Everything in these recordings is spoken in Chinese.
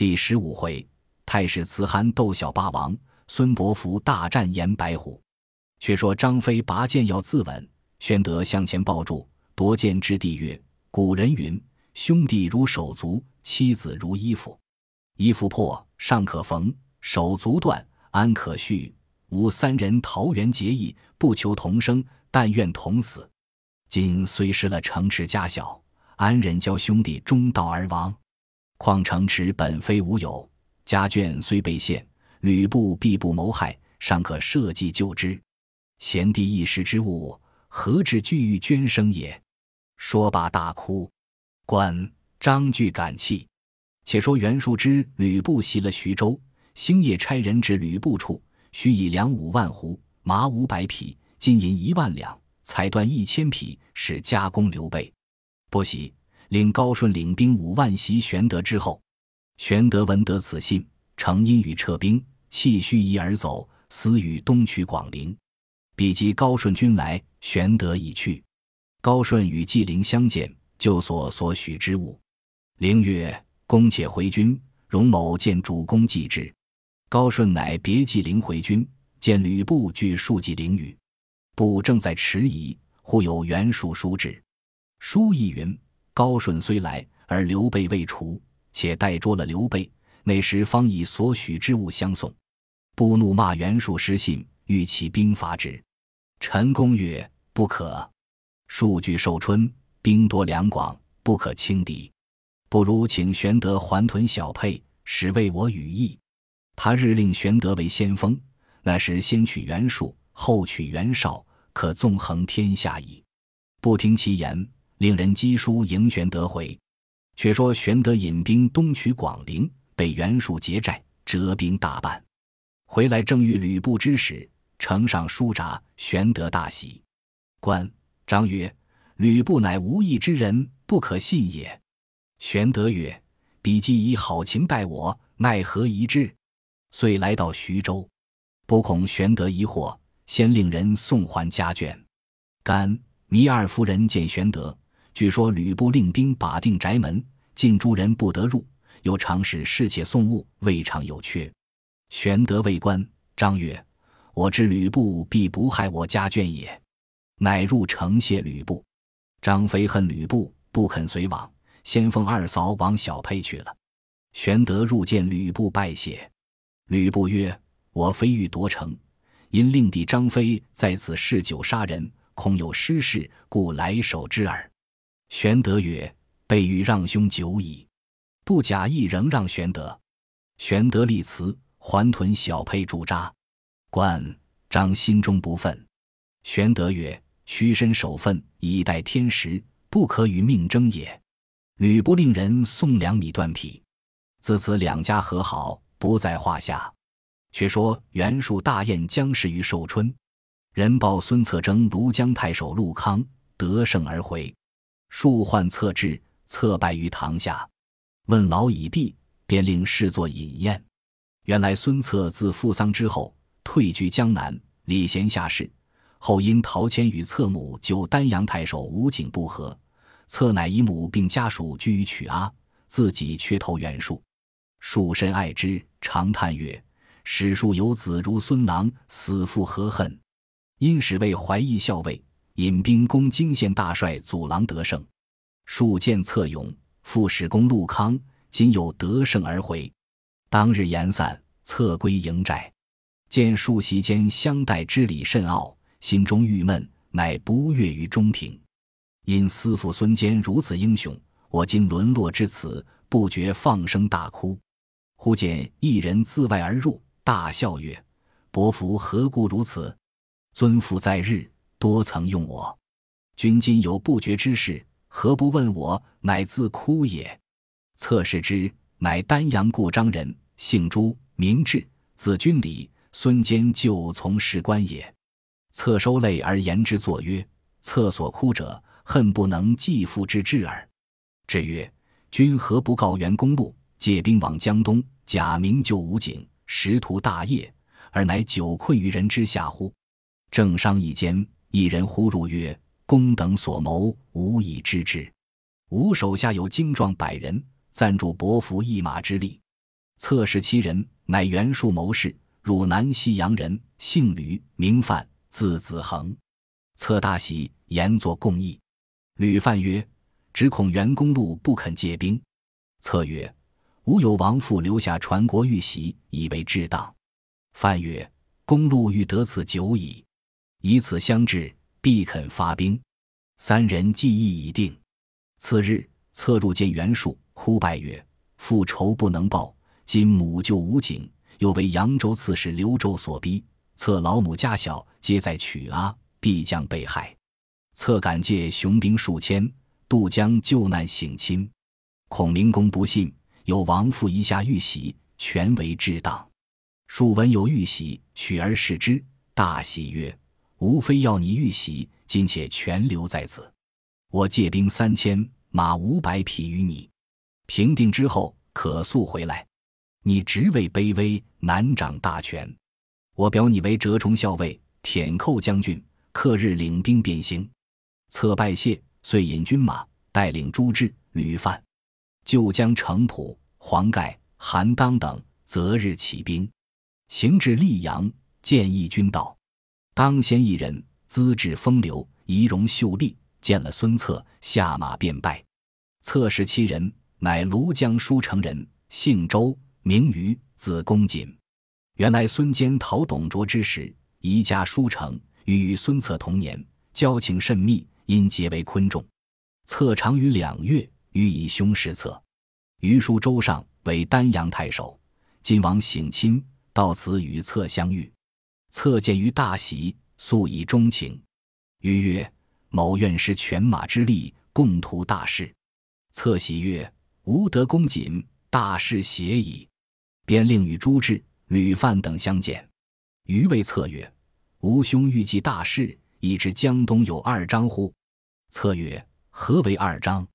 第十五回，太史慈憨斗小霸王，孙伯符大战严白虎。却说张飞拔剑要自刎，玄德向前抱住，夺剑之地曰：“古人云，兄弟如手足，妻子如衣服。衣服破，尚可缝；手足断，安可续？吾三人桃园结义，不求同生，但愿同死。今虽失了城池家小，安忍教兄弟中道而亡？况城池本非无有，家眷虽被陷，吕布必不谋害，尚可设计救之。”贤弟一时之物，何至惧欲捐生也？说罢大哭。关张句感泣。且说袁术之吕布袭了徐州，星夜差人至吕布处，须以粮五万斛，马五百匹，金银一万两，彩缎一千匹，使加工刘备。不喜，令高顺领兵五万袭玄德之后。玄德闻得此信，乘阴雨撤兵，弃须夷而走，私与东取广陵。比及高顺军来，玄德已去。高顺与纪灵相见，就所所许之物。灵曰：“公且回军。”荣某见主公祭之。高顺乃别纪灵回军，见吕布具数骑灵语。布正在迟疑，忽有袁术书至。书意云：“高顺虽来，而刘备未除，且待捉了刘备，那时方以所许之物相送。”布怒骂袁术失信，欲起兵伐之。陈宫曰：“不可，数据寿春，兵多粮广，不可轻敌。不如请玄德还屯小沛，使为我羽翼。他日令玄德为先锋，那时先取袁术，后取袁绍，可纵横天下矣。”不听其言，令人赍书迎玄德回。却说玄德引兵东取广陵，被袁术劫寨，折兵大半。回来正遇吕布之使。呈上书札，玄德大喜。关张曰：“吕布乃无义之人，不可信也。”玄德曰：“彼既以好情待我，奈何疑之？”遂来到徐州，不恐玄德疑惑，先令人送还家眷。甘糜二夫人见玄德，据说吕布令兵把定宅门，禁诸人不得入，又常使侍妾送物，未尝有缺。玄德谓关张曰。我知吕布必不害我家眷也，乃入城谢吕布。张飞恨吕布，不肯随往，先锋二嫂往小沛去了。玄德入见吕布拜谢，吕布曰：“我非欲夺城，因令弟张飞在此嗜酒杀人，恐有失事，故来守之耳。”玄德曰：“备欲让兄久矣，不假意仍让玄德。”玄德立辞，还屯小沛驻扎。关张心中不忿，玄德曰：“屈身守分，以待天时，不可与命争也。”吕布令人送粮米断匹，自此两家和好，不在话下。却说袁术大宴将士于寿春，人报孙策征庐江太守陆康得胜而回，术唤策至，策败于堂下，问劳已毕，便令侍作饮宴。原来孙策自父丧之后。退居江南，礼贤下士。后因陶谦与策母就丹阳太守吴景不和，策乃以母并家属居于曲阿，自己却投袁术。术深爱之，长叹曰：“史书有子如孙郎，死父何恨？”因使为怀义校尉，引兵攻荆县大帅祖郎得胜。数见策勇，副使公陆康今有得胜而回。当日言散，策归营寨。见数席间相待之礼甚傲，心中郁闷，乃不悦于中庭。因思父孙坚如此英雄，我今沦落至此，不觉放声大哭。忽见一人自外而入，大笑曰：“伯父何故如此？尊父在日，多曾用我。君今有不决之事，何不问我？乃自哭也。”侧视之，乃丹阳故张人，姓朱，名志，字君礼。孙坚旧从事官也，侧收泪而言之，作曰：“侧所哭者，恨不能继父之志耳。”至曰：“君何不告袁公路，借兵往江东，假名救吴景，实图大业，而乃久困于人之下乎？”正商议间，一人呼入曰：“公等所谋，无以知之。吾手下有精壮百人，暂助伯服一马之力。侧氏其人，乃袁术谋士，汝南西阳人，姓吕，名范，字子恒。策大喜，言作共议。吕范曰：“只恐袁公路不肯借兵。”策曰：“吾有王父留下传国玉玺，以为至当。”范曰：“公路欲得此久矣，以此相制，必肯发兵。”三人计议已定。次日，策入见袁术，哭拜曰：“父仇不能报。”今母舅无景，又为扬州刺史刘胄所逼，策老母家小皆在曲阿，必将被害。策敢借雄兵数千渡江救难省亲，孔明公不信，有王父遗下玉玺，全为至当。庶闻有玉玺，取而视之，大喜曰：“无非要你玉玺，今且全留在此。我借兵三千，马五百匹于你，平定之后可速回来。”你职位卑微，难掌大权。我表你为折冲校尉、舔寇将军，克日领兵便行。策拜谢，遂引军马，带领朱志、吕范，就将程普、黄盖、韩当等择日起兵，行至溧阳，见义军道。当先一人，资质风流，仪容秀丽，见了孙策，下马便拜。策氏七人，乃庐江舒城人，姓周。名瑜，字公瑾。原来孙坚讨董卓之时，移家书城，与孙策同年，交情甚密，因结为昆仲。策长于两月，予以兄事策。余书周上为丹阳太守，晋王省亲，到此与策相遇。策见于大喜，素以钟情。余曰：“某愿施犬马之力，共图大事。”策喜曰：“吾德公瑾，大事协矣。”便令与朱志、吕范等相见。余谓策曰：“吾兄欲计大事，已知江东有二张乎？”策曰：“何为二张？”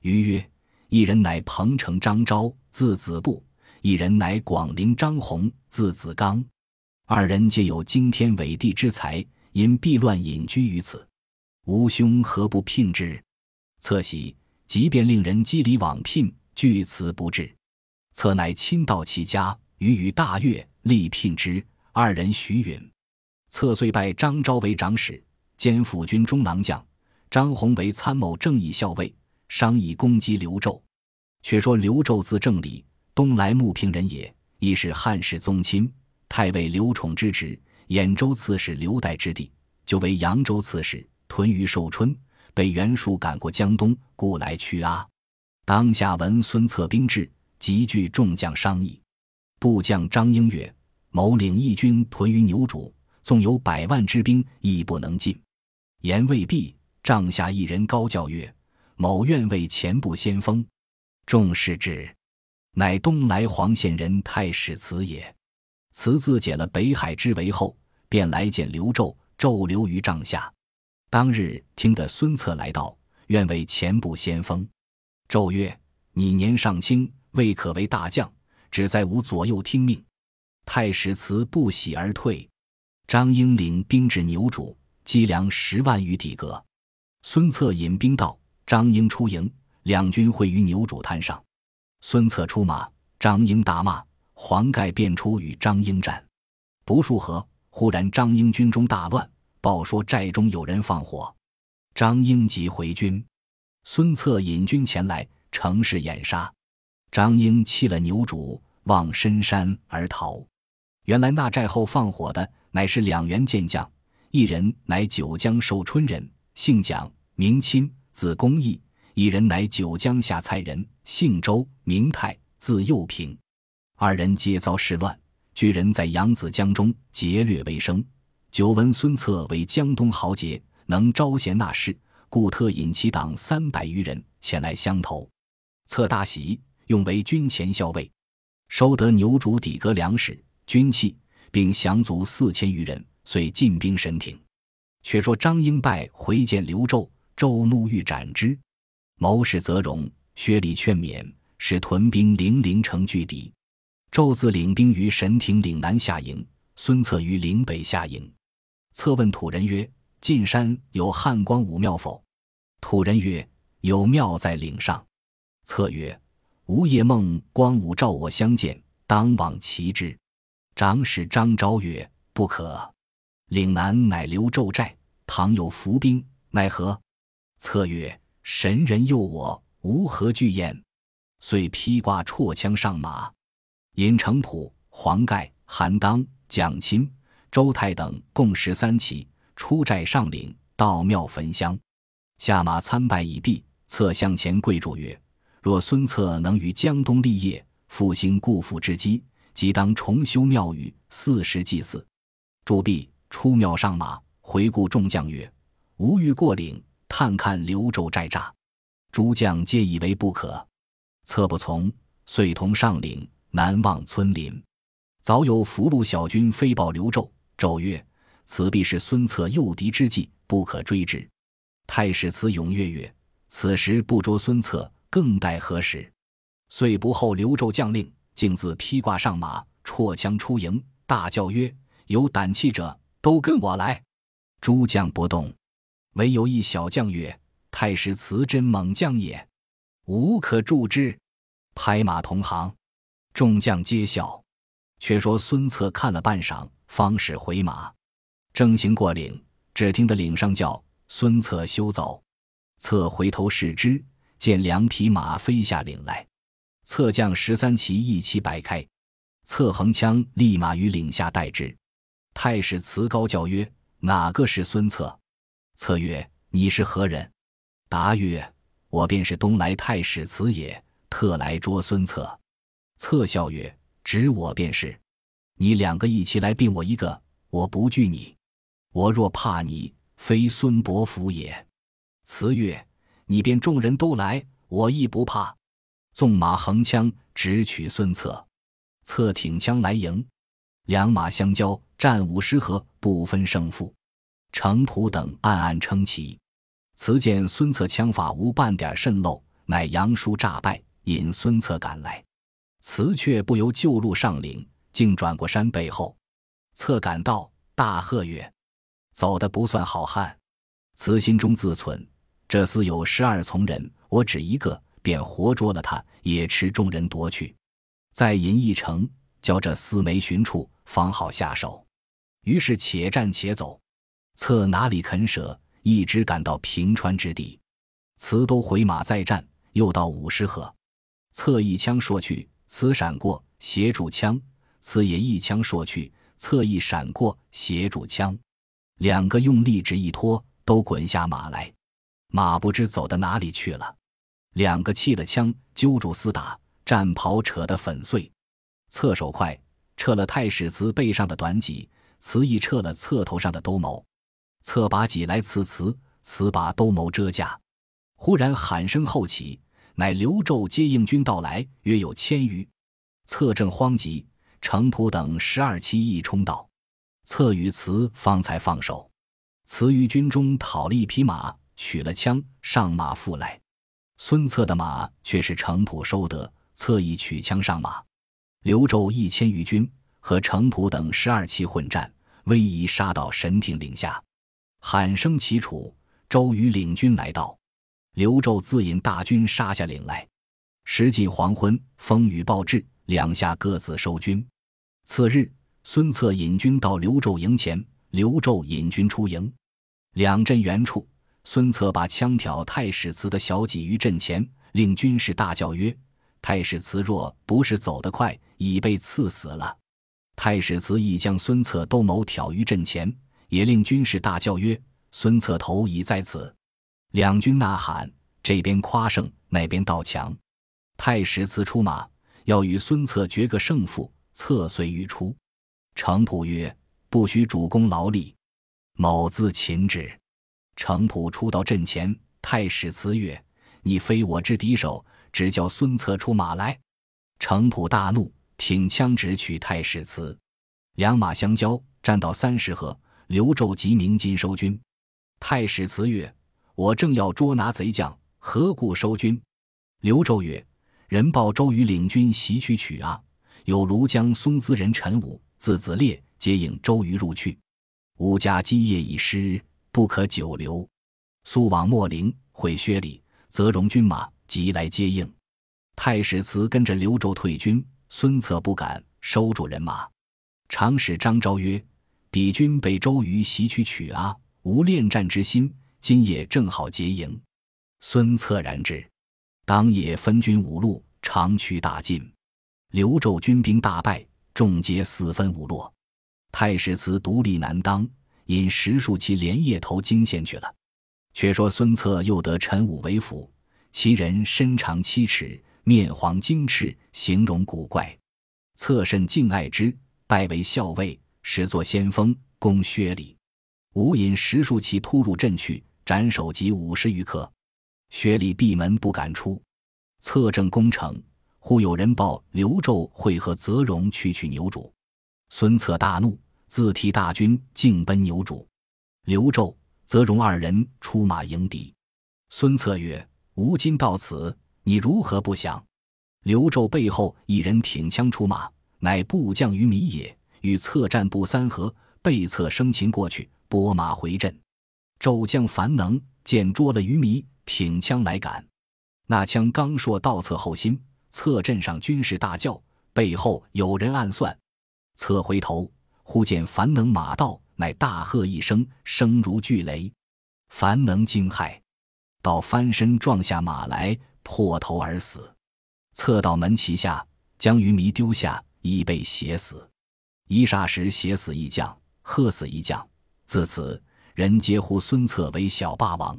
余曰：“一人乃彭城张昭，字子布；一人乃广陵张宏，字子刚。二人皆有惊天伟地之才，因避乱隐居于此。吾兄何不聘之？”策喜，即便令人机礼往聘，据辞不至。策乃亲到其家，予以大悦，力聘之。二人许允。策遂拜张昭为长史，兼辅军中郎将；张宏为参谋正义校尉，商议攻击刘胄。却说刘胄字正礼，东莱牟平人也，亦是汉室宗亲，太尉刘宠之侄，兖州刺史刘岱之弟，就为扬州刺史，屯于寿春，被袁术赶过江东，故来屈阿。当下闻孙策兵至。急聚众将商议，部将张英曰：“某领义军屯于牛渚，纵有百万之兵，亦不能进。”言未毕，帐下一人高叫曰：“某愿为前部先锋。”众视之，乃东莱黄县人太史慈也。慈自解了北海之围后，便来见刘胄，胄留于帐下。当日听得孙策来到，愿为前部先锋。胄曰：“你年尚轻。”未可为大将，只在吾左右听命。太史慈不喜而退。张英领兵至牛渚，积粮十万余底格。孙策引兵到，张英出营，两军会于牛渚滩上。孙策出马，张英大骂，黄盖便出与张英战。不数合，忽然张英军中大乱，报说寨中有人放火。张英即回军，孙策引军前来，乘势掩杀。张英弃了牛渚，望深山而逃。原来那寨后放火的，乃是两员健将，一人乃九江寿春人，姓蒋，名钦，字公义；一人乃九江下蔡人，姓周，名泰，字幼平。二人皆遭事乱，居人在扬子江中劫掠为生。久闻孙策为江东豪杰，能招贤纳士，故特引其党三百余人前来相投。策大喜。用为军前校尉，收得牛渚底阁粮食、军器，并降卒四千余人，遂进兵神亭。却说张英败回见刘胄，胄怒欲斩之，谋士则荣、薛礼劝勉，使屯兵零陵城拒敌。胄自领兵于神亭岭南下营，孙策于岭北下营。策问土人曰：“晋山有汉光武庙否？”土人曰：“有庙在岭上。”策曰：吾夜梦光武召我相见，当往齐之。长史张昭曰：“不可。岭南乃刘胄寨，倘有伏兵，奈何？”策曰：“神人诱我，吾何惧焉？”遂披挂绰枪上马，引程普、黄盖、韩当、蒋钦、周泰等共十三骑出寨上岭，到庙焚香，下马参拜已毕。策向前跪祝曰：“若孙策能于江东立业，复兴故父之基。”即当重修庙宇，四时祭祀。铸毕，出庙上马，回顾众将曰：“吾欲过岭，探看刘胄寨栅。”诸将皆以为不可。策不从，遂同上岭，南望村林。早有俘虏小军飞报刘胄，胄曰：“此必是孙策诱敌之计，不可追之。”太史慈踊跃曰：“此时不捉孙策，更待何时？”遂不候刘胄将令。径自披挂上马，绰枪出营，大叫曰：“有胆气者，都跟我来！”诸将不动，唯有一小将曰：“太史慈真猛将也，无可助之。”拍马同行，众将皆笑。却说孙策看了半晌，方始回马。正行过岭，只听得岭上叫：“孙策休走！”策回头视之，见两匹马飞下岭来。策将十三骑一齐摆开，策横枪立马于岭下待之。太史慈高叫曰：“哪个是孙策？”策曰：“你是何人？”答曰：“我便是东来太史慈也，特来捉孙策。”策笑曰：“指我便是。你两个一齐来并我一个，我不惧你。我若怕你，非孙伯符也。”慈曰：“你便众人都来，我亦不怕。”纵马横枪直取孙策，策挺枪来迎，两马相交，战五十合，不分胜负。程普等暗暗称奇。此见孙策枪法无半点渗漏，乃杨叔诈败，引孙策赶来。辞却不由旧路上岭，竟转过山背后。策赶到，大喝曰：“走的不算好汉！”辞心中自忖：这厮有十二从人，我只一个。便活捉了他，也持众人夺去，再引一城，叫这厮没寻处，方好下手。于是且战且走，策哪里肯舍，一直赶到平川之地。慈都回马再战，又到五十合，策一枪说去，慈闪过，斜主枪；慈也一枪说去，侧翼闪过，斜主枪。两个用力只一拖，都滚下马来，马不知走到哪里去了。两个弃了枪，揪住厮打，战袍扯得粉碎。侧手快，撤了太史慈背上的短戟；慈亦撤了侧头上的兜鍪。侧把戟来刺慈，慈把兜鍪遮架。忽然喊声后起，乃刘胄接应军到来，约有千余。策正慌急，程普等十二骑亦冲到。策与慈方才放手。慈于军中讨了一匹马，取了枪，上马复来。孙策的马却是程普收得，策意取枪上马。刘胄一千余军和程普等十二骑混战，威仪杀到神亭岭下，喊声齐楚，周瑜领军来到。刘胄自引大军杀下岭来。时近黄昏，风雨暴至，两下各自收军。次日，孙策引军到刘胄营前，刘胄引军出营，两阵远处。孙策把枪挑太史慈的小戟于阵前，令军士大叫曰：“太史慈若不是走得快，已被刺死了。”太史慈亦将孙策兜谋挑于阵前，也令军士大叫曰：“孙策头已在此！”两军呐喊，这边夸胜，那边道强。太史慈出马，要与孙策决个胜负。策遂欲出，程普曰：“不许主公劳力。”某自擒之。程普出到阵前，太史慈曰：“你非我之敌手，只叫孙策出马来。”程普大怒，挺枪直取太史慈。两马相交，战到三十合，刘胄即鸣金收军。太史慈曰：“我正要捉拿贼将，何故收军？”刘周曰：“人报周瑜领军袭取曲阿，有庐江松滋人陈武、字子烈接应周瑜入去。吾家基业已失。”不可久留，速往秣陵会薛礼，则容军马即来接应。太史慈跟着刘周退军，孙策不敢收住人马，常使张昭曰：“彼军被周瑜袭取曲阿，无恋战之心，今夜正好结营。”孙策然之，当夜分军五路，长驱大进。刘胄军兵大败，众皆四分五落。太史慈独立难当，引十数骑连夜投荆县去了。却说孙策又得陈武为辅，其人身长七尺，面黄精赤，形容古怪。策甚敬爱之，拜为校尉，始作先锋，攻薛礼。吾引十数骑突入阵去，斩首级五十余客。薛礼闭门不敢出。策正攻城。忽有人报刘胄会合泽荣去取牛渚，孙策大怒，自提大军径奔牛渚。刘胄、泽荣二人出马迎敌。孙策曰：“吾今到此，你如何不降？”刘胄背后一人挺枪出马，乃部将于米也，与策战不三合，被策生擒过去，拨马回阵。骤将樊能见捉了于米，挺枪来赶，那枪刚说到侧后心。侧阵上军士大叫，背后有人暗算。侧回头，忽见樊能马到，乃大喝一声，声如巨雷。樊能惊骇，到翻身撞下马来，破头而死。侧到门旗下，将鱼迷丢下，已被血死。一霎时，血死一将，喝死一将。自此，人皆呼孙策为小霸王。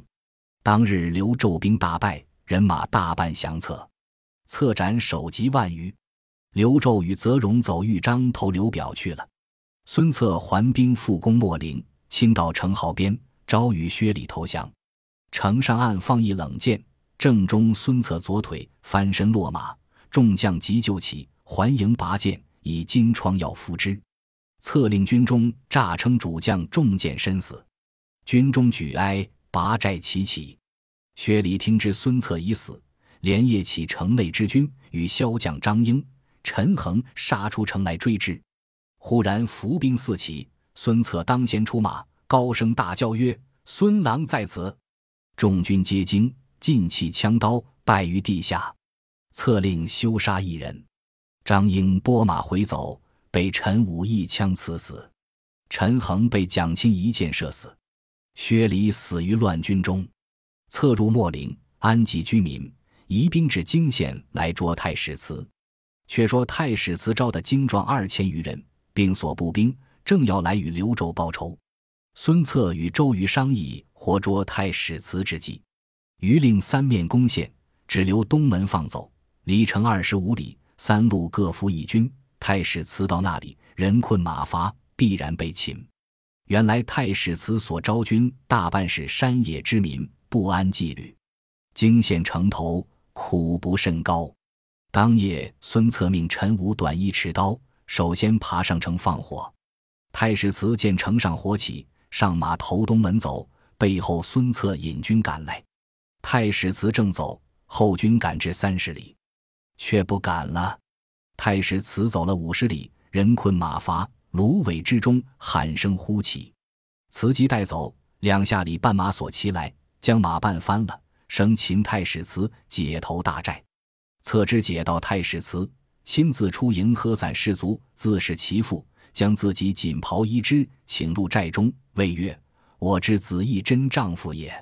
当日刘胄兵大败，人马大半降策。策斩首级万余，刘胄与泽荣走豫章投刘表去了。孙策还兵复攻秣陵，亲到城壕边，招与薛礼投降。城上暗放一冷箭，正中孙策左腿，翻身落马。众将急救起，还营拔剑，以金疮药敷之。策令军中诈称主将中箭身死，军中举哀，拔寨齐起。薛礼听知孙策已死。连夜起城内之军，与骁将张英、陈恒杀出城来追之。忽然伏兵四起，孙策当先出马，高声大叫曰：“孙郎在此！”众军皆惊，尽弃枪刀，败于地下。策令休杀一人。张英拨马回走，被陈武一枪刺死。陈恒被蒋钦一箭射死。薛礼死于乱军中。策入秣陵，安吉居民。移兵至荆县来捉太史慈。却说太史慈招的精壮二千余人，并所部兵，正要来与刘周报仇。孙策与周瑜商议活捉太史慈之计。瑜令三面攻陷，只留东门放走。离城二十五里，三路各伏一军。太史慈到那里，人困马乏，必然被擒。原来太史慈所招军大半是山野之民，不安纪律。惊县城头。苦不甚高。当夜，孙策命陈武短一尺刀，首先爬上城放火。太史慈见城上火起，上马投东门走，背后孙策引军赶来。太史慈正走，后军赶至三十里，却不赶了。太史慈走了五十里，人困马乏，芦苇之中喊声呼起，慈即带走两下里绊马索骑来，将马绊翻了。生擒太史慈，解投大寨。策之解到太史慈，亲自出营喝散士卒，自是其父，将自己锦袍衣之，请入寨中，谓曰：“我知子义真丈夫也。”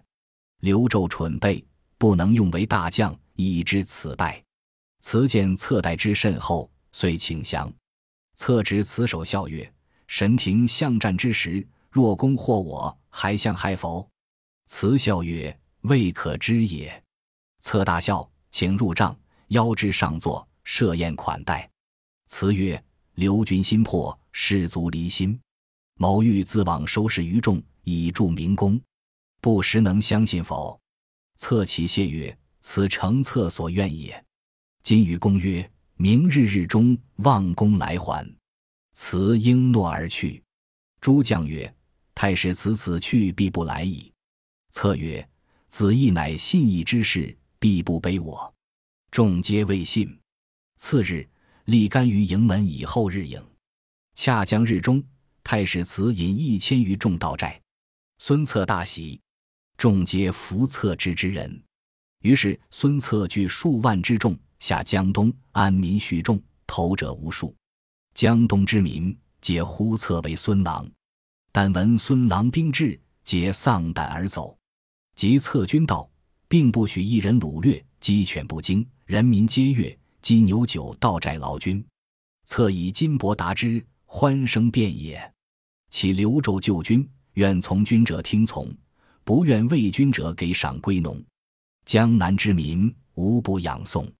刘胄蠢备，不能用为大将，以知此败。慈见策待之甚厚，遂请降。策执此手笑曰：“神庭相战之时，若攻获我，还相害否？”辞笑曰。未可知也。策大笑，请入帐，邀之上座，设宴款待。辞曰：“刘军心破，士卒离心，某欲自往收拾余众，以助明公，不时能相信否？”策起谢曰：“此诚策所愿也。”今与公曰：“明日日中，望公来还。”辞应诺而去。诸将曰：“太史慈此去，必不来矣。”策曰。子义乃信义之士，必不卑我。众皆未信。次日，立干于营门以后日营。恰将日中，太史慈引一千余众到寨。孙策大喜，众皆服策之之人。于是孙策聚数万之众下江东，安民蓄众，投者无数。江东之民皆呼策为孙郎，但闻孙郎兵至，皆丧胆而走。及策军到，并不许一人掳掠，鸡犬不惊，人民皆悦。鸡牛酒到寨劳军，策以金帛答之，欢声遍野。其留胄救军，愿从军者听从，不愿为军者给赏归农。江南之民无不仰颂，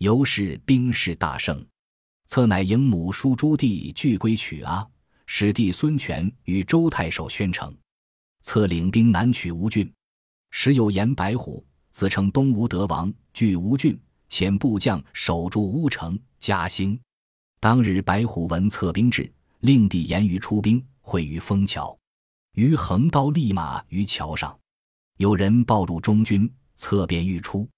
由是兵势大盛。策乃迎母叔朱棣俱归曲阿，使弟孙权与周太守宣城。策领兵南取吴郡。时有严白虎，自称东吴德王，据吴郡，遣部将守住乌城。嘉兴当日，白虎闻策兵至，令弟严于出兵，会于枫桥。于横刀立马于桥上，有人报入中军，策便欲出。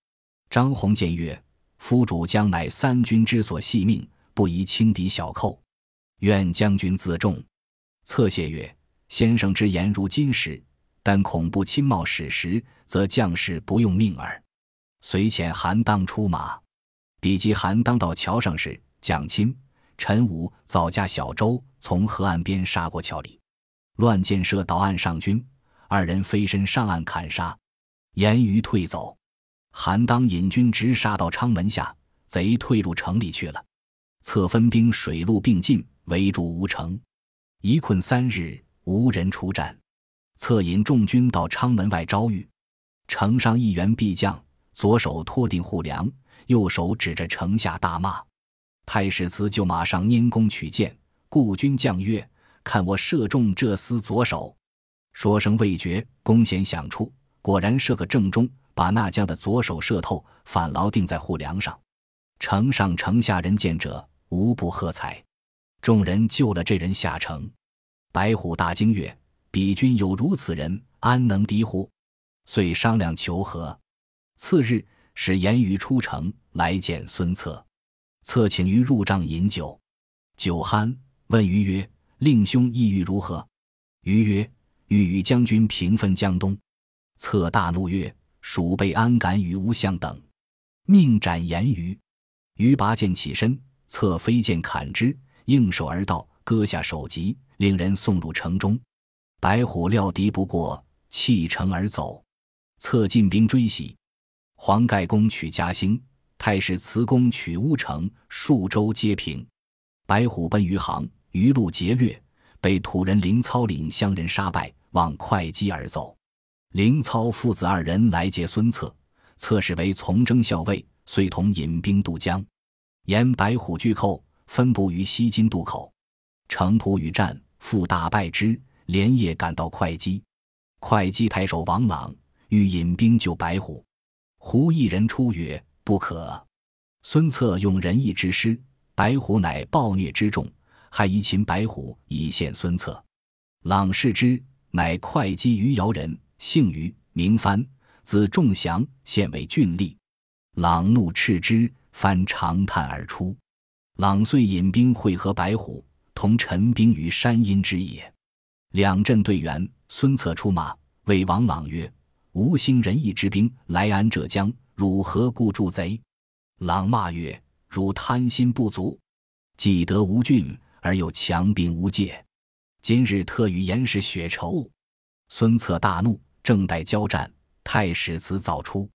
张宏见曰：“夫主将乃三军之所系命，不宜轻敌小寇，愿将军自重。”策谢曰：“先生之言如金石。”但恐怖亲冒矢石，则将士不用命耳。遂遣韩当出马，比及韩当到桥上时，蒋钦、陈武早驾小舟从河岸边杀过桥里，乱箭射倒岸上军，二人飞身上岸砍杀，严于退走。韩当引军直杀到昌门下，贼退入城里去了。策分兵水陆并进，围住吴城，一困三日，无人出战。策引众军到昌门外招遇，城上一员必将，左手托定护梁，右手指着城下大骂。太史慈就马上拈弓取箭，故军将曰：“看我射中这厮左手。”说声未绝，弓弦响处，果然射个正中，把那将的左手射透，反牢定在护梁上。城上城下人见者，无不喝彩。众人救了这人下城。白虎大惊曰。彼军有如此人，安能敌乎？遂商量求和。次日，使严于出城来见孙策。策请于入帐饮酒，酒酣，问于曰：“令兄意欲如何？”于曰：“欲与将军平分江东。”策大怒曰：“鼠辈安敢与吾相等？命斩严于。”于拔剑起身，策飞剑砍之，应手而到，割下首级，令人送入城中。白虎料敌不过，弃城而走。策进兵追袭，黄盖攻取嘉兴，太史慈攻取乌城，数州皆平。白虎奔余杭，余路劫掠，被土人凌操领乡人杀败，望会稽而走。凌操父子二人来接孙策，策使为从征校尉，遂同引兵渡江。沿白虎拒寇，分布于西津渡口。城濮与战，复大败之。连夜赶到会稽，会稽太守王朗欲引兵救白虎，胡一人出曰：“不可。”孙策用仁义之师，白虎乃暴虐之众，害夷秦白虎以献孙策。朗视之，乃会稽余姚人，姓余，名藩，字仲祥，现为郡吏。朗怒斥之，藩长叹而出。朗遂引兵会合白虎，同陈兵于山阴之野。两阵对员，孙策出马，谓王朗曰：“吾兴仁义之兵来安浙江，汝何故助贼？”朗骂曰：“汝贪心不足，既得吴郡，而又强兵无界，今日特与严氏血仇。”孙策大怒，正待交战，太史慈早出，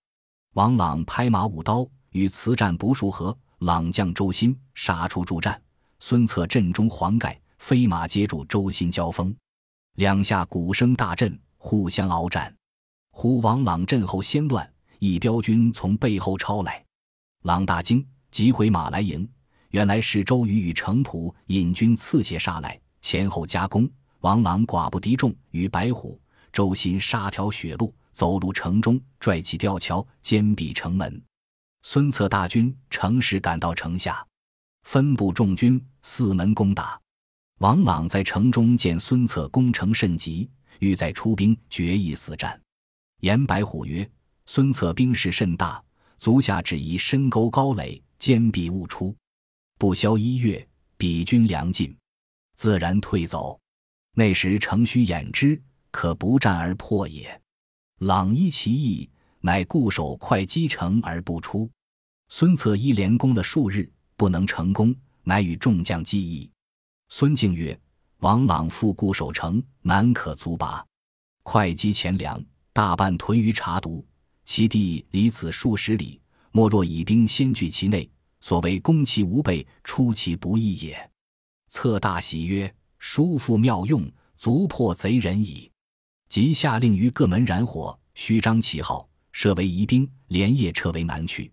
王朗拍马舞刀，与慈战不数合，朗将周兴杀出助战，孙策阵中黄盖飞马接住周兴交锋。两下鼓声大震，互相鏖战。忽王朗阵后先乱，一彪军从背后抄来，朗大惊，急回马来迎。原来是周瑜与程普引军刺斜杀来，前后夹攻。王朗寡不敌众，与白虎、周兴杀条血路，走入城中，拽起吊桥，坚壁城门。孙策大军乘势赶到城下，分部众军四门攻打。王朗在城中见孙策攻城甚急，欲再出兵决一死战。严白虎曰：“孙策兵势甚大，足下只宜深沟高垒，坚壁勿出。不消一月，彼军粮尽，自然退走。那时城虚掩之，可不战而破也。”朗依其意，乃固守会稽城而不出。孙策一连攻了数日，不能成功，乃与众将计议。孙敬曰：“王朗复固守城，难可卒拔。会稽钱粮大半屯于茶渎，其地离此数十里，莫若以兵先据其内，所谓攻其无备，出其不意也。”策大喜曰：“叔父妙用，足破贼人矣。”即下令于各门燃火，虚张旗号，设为疑兵，连夜撤为南去。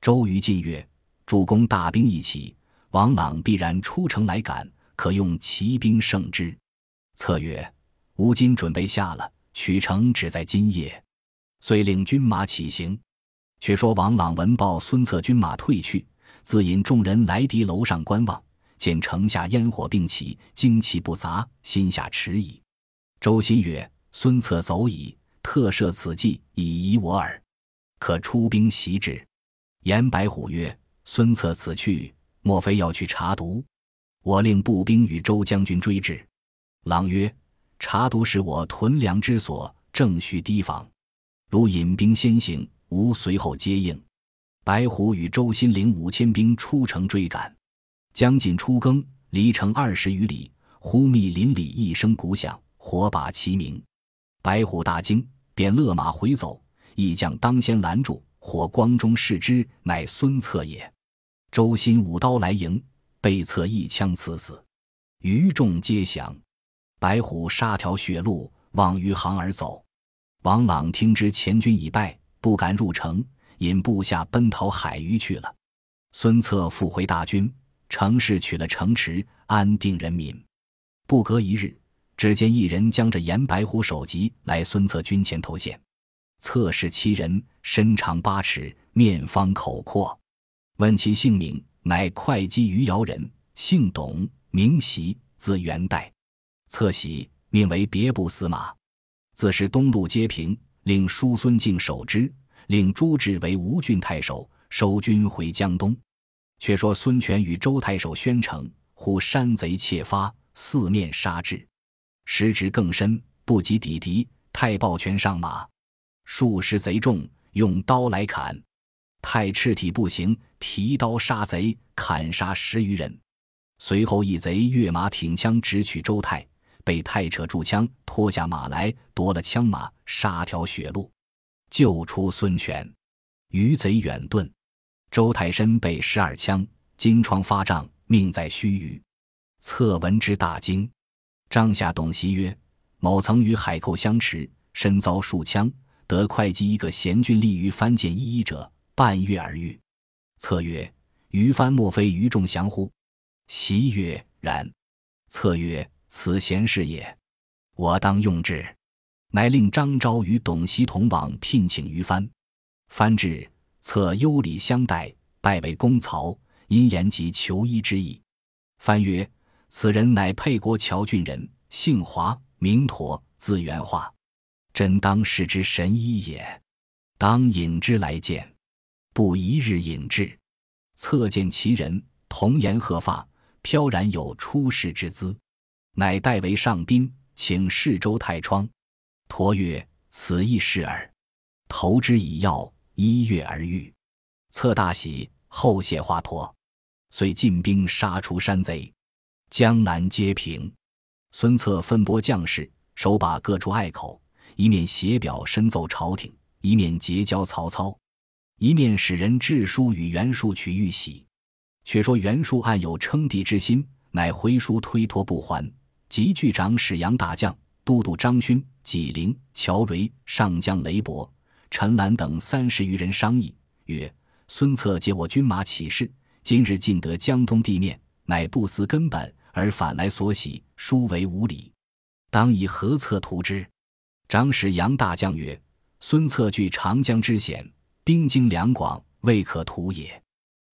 周瑜进曰：“主公大兵一起，王朗必然出城来赶，可用骑兵胜之。”策曰：“吾今准备下了，取城只在今夜。”遂令军马起行。却说王朗闻报孙策军马退去，自引众人来敌楼上观望，见城下烟火并起，旌旗不杂，心下迟疑。周新曰：“孙策走矣，特设此计以疑我耳，可出兵袭之。”颜白虎曰：“孙策此去，莫非要去查毒？我令步兵与周将军追至。”狼曰：“查毒是我屯粮之所，正需提防。如引兵先行，吾随后接应。”白虎与周新领五千兵出城追赶。将近初更，离城二十余里，忽密林里一声鼓响，火把齐鸣。白虎大惊，便勒马回走。一将当先拦住。火光中视之，乃孙策也。周新舞刀来迎，被策一枪刺死。余众皆降。白虎杀条血路，往余杭而走。王朗听知前军已败，不敢入城，引部下奔逃海隅去了。孙策复回大军，乘势取了城池，安定人民。不隔一日，只见一人将着严白虎首级来孙策军前投献。侧视其人，身长八尺，面方口阔。问其姓名，乃会稽余姚人，姓董，名袭，字元代。侧喜，命为别部司马。自是东路皆平，令叔孙敬守之，令朱志为吴郡太守，收军回江东。却说孙权与周太守宣城，忽山贼窃发，四面杀至，时值更深，不及抵敌，太抱拳上马。数十贼众用刀来砍，太赤体不行，提刀杀贼，砍杀十余人。随后一贼跃马挺枪直取周泰，被太扯住枪，脱下马来夺了枪马，杀条血路，救出孙权。余贼远遁，周泰身被十二枪，金疮发胀，命在须臾。策闻之大惊，帐下董袭曰：“某曾与海寇相持，身遭数枪。”得会稽一个贤俊立于番见一一者，半月而愈。策曰：“于番莫非于众降乎？”袭曰：“然。”策曰：“此贤士也，我当用之。”乃令张昭与董袭同往聘请于番。番至，策优礼相待，拜为公曹，因言及求医之意。番曰：“此人乃沛国谯郡人，姓华，名妥，字元化。”真当世之神医也，当引之来见。不一日引至，侧见其人，童颜鹤发，飘然有出世之姿，乃代为上宾，请侍周太窗。托曰：“此亦是耳。”投之以药，一月而愈。策大喜，后谢华佗，遂进兵杀出山贼，江南皆平。孙策分拨将士，手把各处隘口。一面写表申奏朝廷，一面结交曹操，一面使人致书与袁术取玉玺。却说袁术暗有称帝之心，乃回书推脱不还。及拒长史杨大将、都督张勋、纪灵、乔蕤、上将雷伯、陈兰等三十余人商议，曰：“孙策借我军马起事，今日尽得江东地面，乃不思根本，而反来所喜，殊为无礼。当以何策图之？”长史杨大将曰：“孙策据长江之险，兵精粮广，未可图也。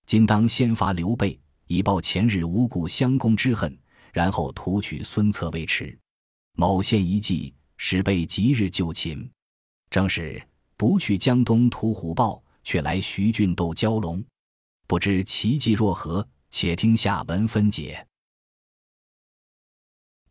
今当先伐刘备，以报前日无故相攻之恨，然后图取孙策未迟。某献一计，使备即日就擒。正是不去江东图虎豹，却来徐郡斗蛟龙。不知其计若何？且听下文分解。”